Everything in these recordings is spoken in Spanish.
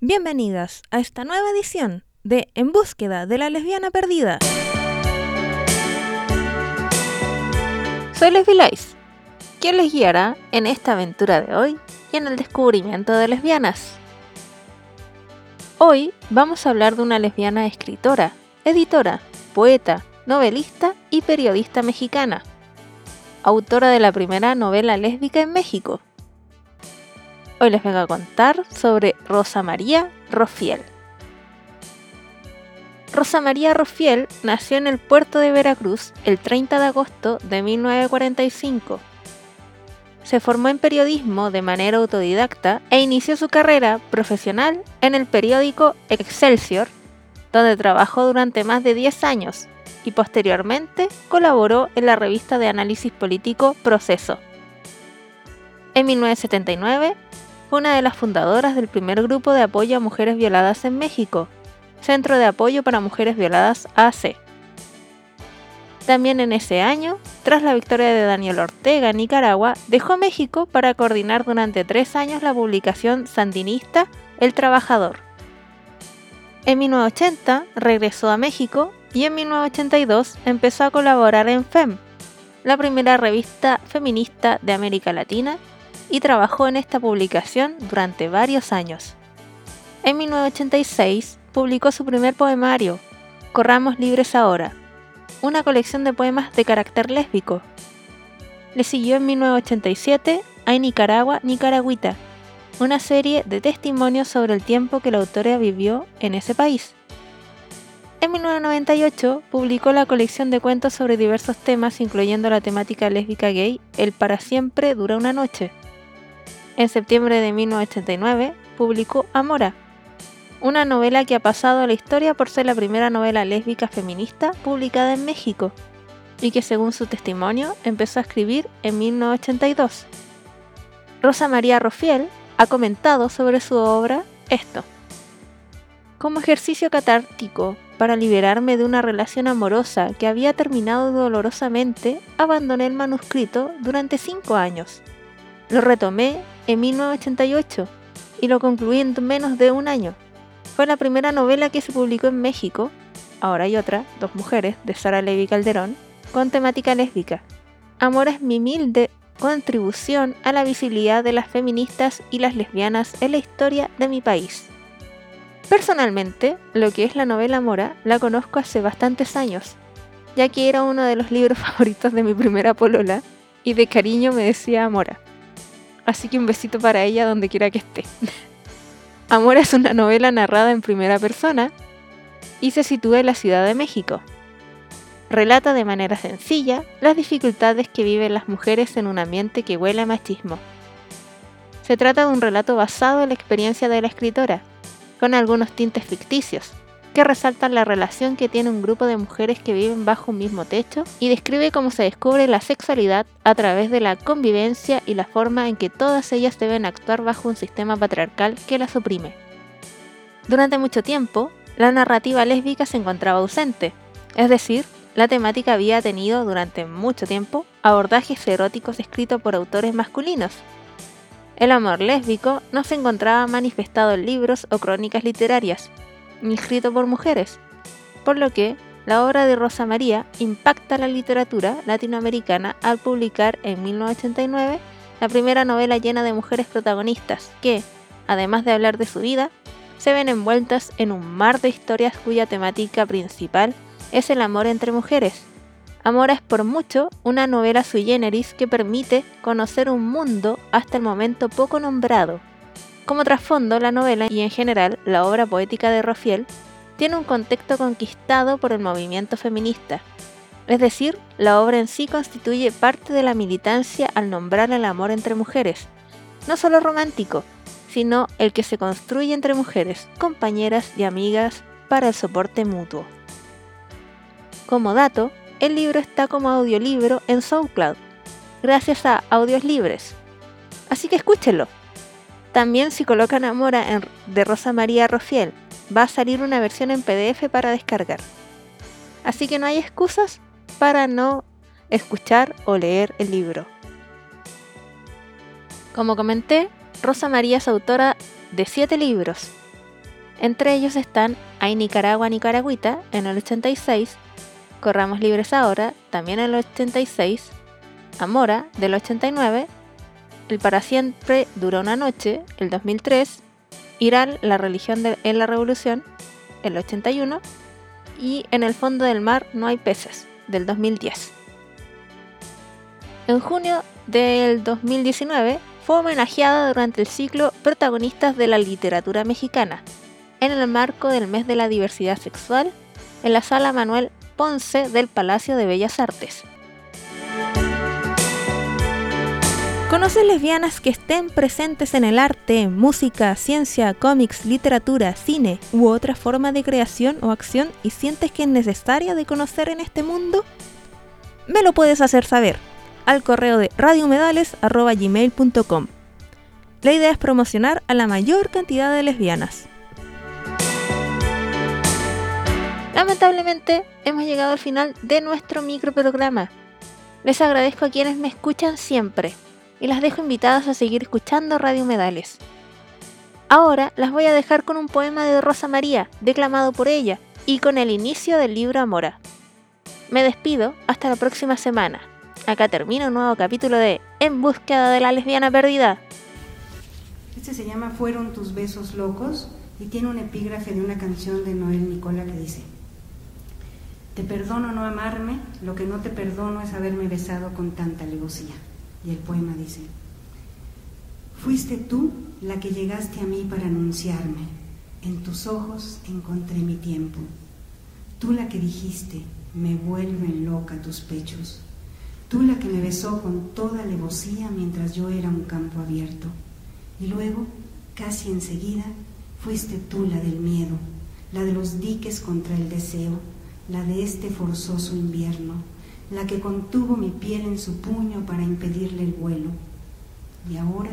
Bienvenidas a esta nueva edición de En búsqueda de la lesbiana perdida. Soy Lesbi Lice, quien les guiará en esta aventura de hoy y en el descubrimiento de lesbianas. Hoy vamos a hablar de una lesbiana escritora, editora, poeta, novelista y periodista mexicana, autora de la primera novela lésbica en México. Hoy les vengo a contar sobre Rosa María Rofiel. Rosa María Rofiel nació en el puerto de Veracruz el 30 de agosto de 1945. Se formó en periodismo de manera autodidacta e inició su carrera profesional en el periódico Excelsior, donde trabajó durante más de 10 años y posteriormente colaboró en la revista de análisis político Proceso. En 1979 fue una de las fundadoras del primer grupo de apoyo a mujeres violadas en México, Centro de Apoyo para Mujeres Violadas AC. También en ese año, tras la victoria de Daniel Ortega en Nicaragua, dejó México para coordinar durante tres años la publicación sandinista El Trabajador. En 1980 regresó a México y en 1982 empezó a colaborar en FEM, la primera revista feminista de América Latina, y trabajó en esta publicación durante varios años. En 1986 publicó su primer poemario, Corramos Libres Ahora, una colección de poemas de carácter lésbico. Le siguió en 1987 Hay Nicaragua, Nicaragüita, una serie de testimonios sobre el tiempo que la autora vivió en ese país. En 1998 publicó la colección de cuentos sobre diversos temas, incluyendo la temática lésbica gay El para siempre dura una noche. En septiembre de 1989 publicó Amora, una novela que ha pasado a la historia por ser la primera novela lésbica feminista publicada en México y que según su testimonio empezó a escribir en 1982. Rosa María Rofiel ha comentado sobre su obra esto. Como ejercicio catártico para liberarme de una relación amorosa que había terminado dolorosamente, abandoné el manuscrito durante cinco años. Lo retomé en 1988 y lo concluí en menos de un año. Fue la primera novela que se publicó en México, ahora hay otra, Dos Mujeres, de Sara Levi Calderón, con temática lésbica. Amor es mi humilde contribución a la visibilidad de las feministas y las lesbianas en la historia de mi país. Personalmente, lo que es la novela Mora la conozco hace bastantes años, ya que era uno de los libros favoritos de mi primera polola y de cariño me decía Mora. Así que un besito para ella donde quiera que esté. Amor es una novela narrada en primera persona y se sitúa en la Ciudad de México. Relata de manera sencilla las dificultades que viven las mujeres en un ambiente que huele a machismo. Se trata de un relato basado en la experiencia de la escritora, con algunos tintes ficticios, que resaltan la relación que tiene un grupo de mujeres que viven bajo un mismo techo y describe cómo se descubre la sexualidad a través de la convivencia y la forma en que todas ellas deben actuar bajo un sistema patriarcal que las oprime. Durante mucho tiempo, la narrativa lésbica se encontraba ausente, es decir, la temática había tenido durante mucho tiempo abordajes eróticos escritos por autores masculinos. El amor lésbico no se encontraba manifestado en libros o crónicas literarias, ni escrito por mujeres, por lo que la obra de Rosa María impacta la literatura latinoamericana al publicar en 1989 la primera novela llena de mujeres protagonistas que, además de hablar de su vida, se ven envueltas en un mar de historias cuya temática principal es el amor entre mujeres. Amor es por mucho una novela sui generis que permite conocer un mundo hasta el momento poco nombrado como trasfondo, la novela y en general la obra poética de Rafael tiene un contexto conquistado por el movimiento feminista. Es decir, la obra en sí constituye parte de la militancia al nombrar el amor entre mujeres, no solo romántico, sino el que se construye entre mujeres, compañeras y amigas para el soporte mutuo. Como dato, el libro está como audiolibro en SoundCloud, gracias a Audios Libres. Así que escúchenlo. También si colocan Amora de Rosa María Rofiel, va a salir una versión en PDF para descargar. Así que no hay excusas para no escuchar o leer el libro. Como comenté, Rosa María es autora de siete libros. Entre ellos están Hay Nicaragua, Nicaragüita en el 86, Corramos Libres Ahora también en el 86, Amora del 89, El para siempre dura una noche, el 2003, Irán, la religión en la revolución, el 81, y En el fondo del mar no hay peces, del 2010. En junio del 2019 fue homenajeada durante el ciclo Protagonistas de la Literatura Mexicana, en el marco del Mes de la Diversidad Sexual, en la Sala Manuel Ponce del Palacio de Bellas Artes. ¿Conoces lesbianas que estén presentes en el arte, música, ciencia, cómics, literatura, cine u otra forma de creación o acción y sientes que es necesaria de conocer en este mundo? Me lo puedes hacer saber al correo de radiomedales.gmail.com. La idea es promocionar a la mayor cantidad de lesbianas. Lamentablemente hemos llegado al final de nuestro microprograma. Les agradezco a quienes me escuchan siempre y las dejo invitadas a seguir escuchando Radio Medales. Ahora las voy a dejar con un poema de Rosa María, declamado por ella, y con el inicio del libro Amora. Me despido hasta la próxima semana. Acá termina un nuevo capítulo de En búsqueda de la lesbiana perdida. Este se llama Fueron tus besos locos y tiene un epígrafe de una canción de Noel Nicola que dice, Te perdono no amarme, lo que no te perdono es haberme besado con tanta alevosía. Y el poema dice, Fuiste tú la que llegaste a mí para anunciarme, en tus ojos encontré mi tiempo. Tú la que dijiste, me vuelven loca tus pechos Tú la que me besó con toda alevosía mientras yo era un campo abierto. Y luego, casi enseguida, fuiste tú la del miedo, la de los diques contra el deseo, la de este forzoso invierno, la que contuvo mi piel en su puño para impedirle el vuelo. Y ahora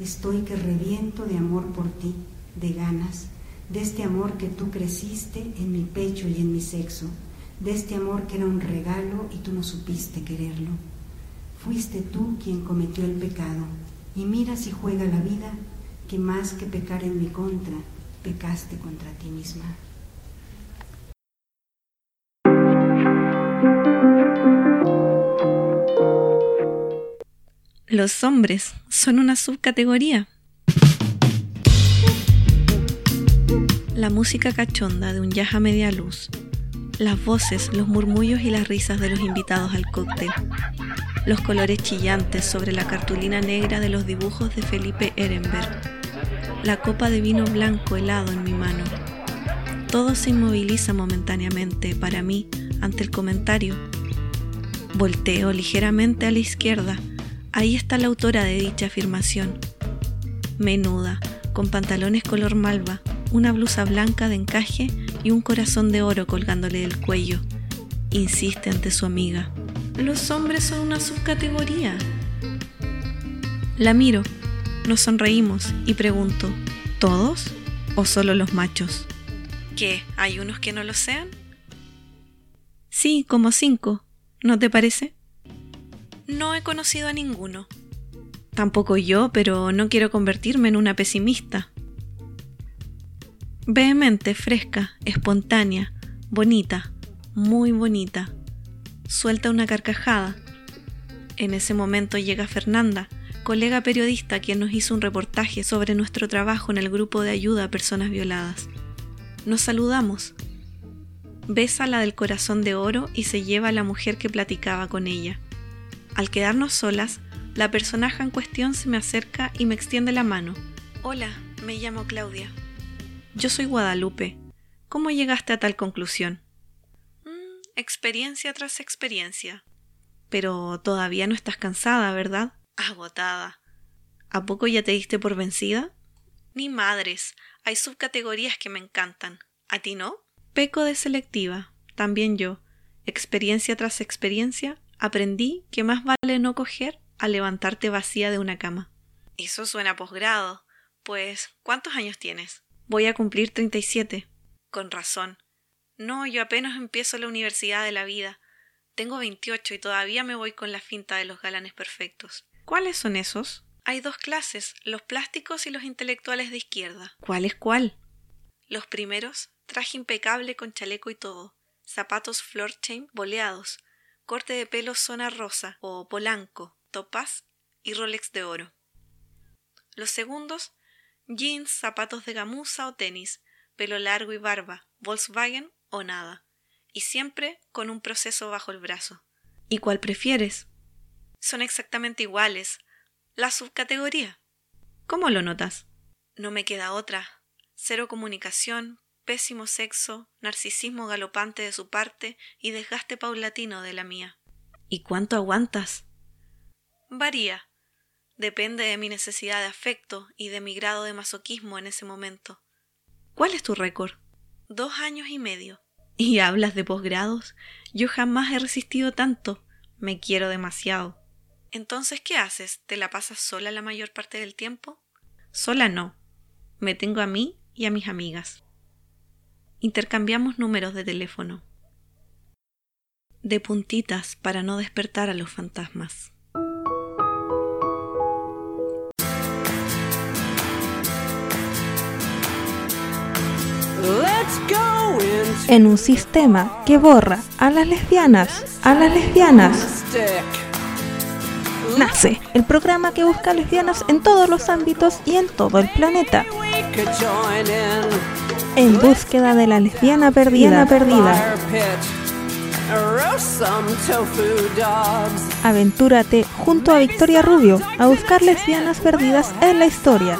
estoy que reviento de amor por ti, de ganas, de este amor que tú creciste en mi pecho y en mi sexo de este amor que era un regalo y tú no supiste quererlo. Fuiste tú quien cometió el pecado y mira si juega la vida que más que pecar en mi contra, pecaste contra ti misma. Los hombres son una subcategoría. La música cachonda de un yaja media luz las voces, los murmullos y las risas de los invitados al cóctel, los colores chillantes sobre la cartulina negra de los dibujos de Felipe Ehrenberg, la copa de vino blanco helado en mi mano. Todo se inmoviliza momentáneamente para mí ante el comentario. Volteo ligeramente a la izquierda. Ahí está la autora de dicha afirmación. Menuda, con pantalones color malva, una blusa blanca de encaje y un corazón de oro colgándole del cuello. Insiste ante su amiga. Los hombres son una subcategoría. La miro, nos sonreímos y pregunto, ¿todos o solo los machos? ¿Qué? ¿Hay unos que no lo sean? Sí, como cinco. ¿No te parece? No he conocido a ninguno. Tampoco yo, pero no quiero convertirme en una pesimista. Vehemente, fresca, espontánea, bonita, muy bonita. Suelta una carcajada. En ese momento llega Fernanda, colega periodista quien nos hizo un reportaje sobre nuestro trabajo en el grupo de ayuda a personas violadas. Nos saludamos. Besa la del corazón de oro y se lleva a la mujer que platicaba con ella. Al quedarnos solas, la personaje en cuestión se me acerca y me extiende la mano. Hola, me llamo Claudia. Yo soy Guadalupe. ¿Cómo llegaste a tal conclusión? Mm, experiencia tras experiencia. Pero todavía no estás cansada, ¿verdad? Agotada. ¿A poco ya te diste por vencida? Ni madres. Hay subcategorías que me encantan. ¿A ti no? Peco de selectiva. También yo. Experiencia tras experiencia, aprendí que más vale no coger a levantarte vacía de una cama. Eso suena a posgrado. Pues, ¿cuántos años tienes? Voy a cumplir 37. Con razón. No, yo apenas empiezo la universidad de la vida. Tengo 28 y todavía me voy con la finta de los galanes perfectos. ¿Cuáles son esos? Hay dos clases, los plásticos y los intelectuales de izquierda. ¿Cuál es cuál? Los primeros, traje impecable con chaleco y todo, zapatos floor chain boleados, corte de pelo zona rosa o polanco, topaz y Rolex de oro. Los segundos, jeans, zapatos de gamuza o tenis, pelo largo y barba, Volkswagen o nada, y siempre con un proceso bajo el brazo. ¿Y cuál prefieres? Son exactamente iguales, la subcategoría. ¿Cómo lo notas? No me queda otra. Cero comunicación, pésimo sexo, narcisismo galopante de su parte y desgaste paulatino de la mía. ¿Y cuánto aguantas? Varía. Depende de mi necesidad de afecto y de mi grado de masoquismo en ese momento. ¿Cuál es tu récord? Dos años y medio. ¿Y hablas de posgrados? Yo jamás he resistido tanto. Me quiero demasiado. Entonces, ¿qué haces? ¿Te la pasas sola la mayor parte del tiempo? Sola no. Me tengo a mí y a mis amigas. Intercambiamos números de teléfono. De puntitas para no despertar a los fantasmas. En un sistema que borra a las lesbianas, a las lesbianas nace, el programa que busca lesbianas en todos los ámbitos y en todo el planeta. En búsqueda de la lesbiana perdida, perdida. Aventúrate junto a Victoria Rubio a buscar lesbianas perdidas en la historia.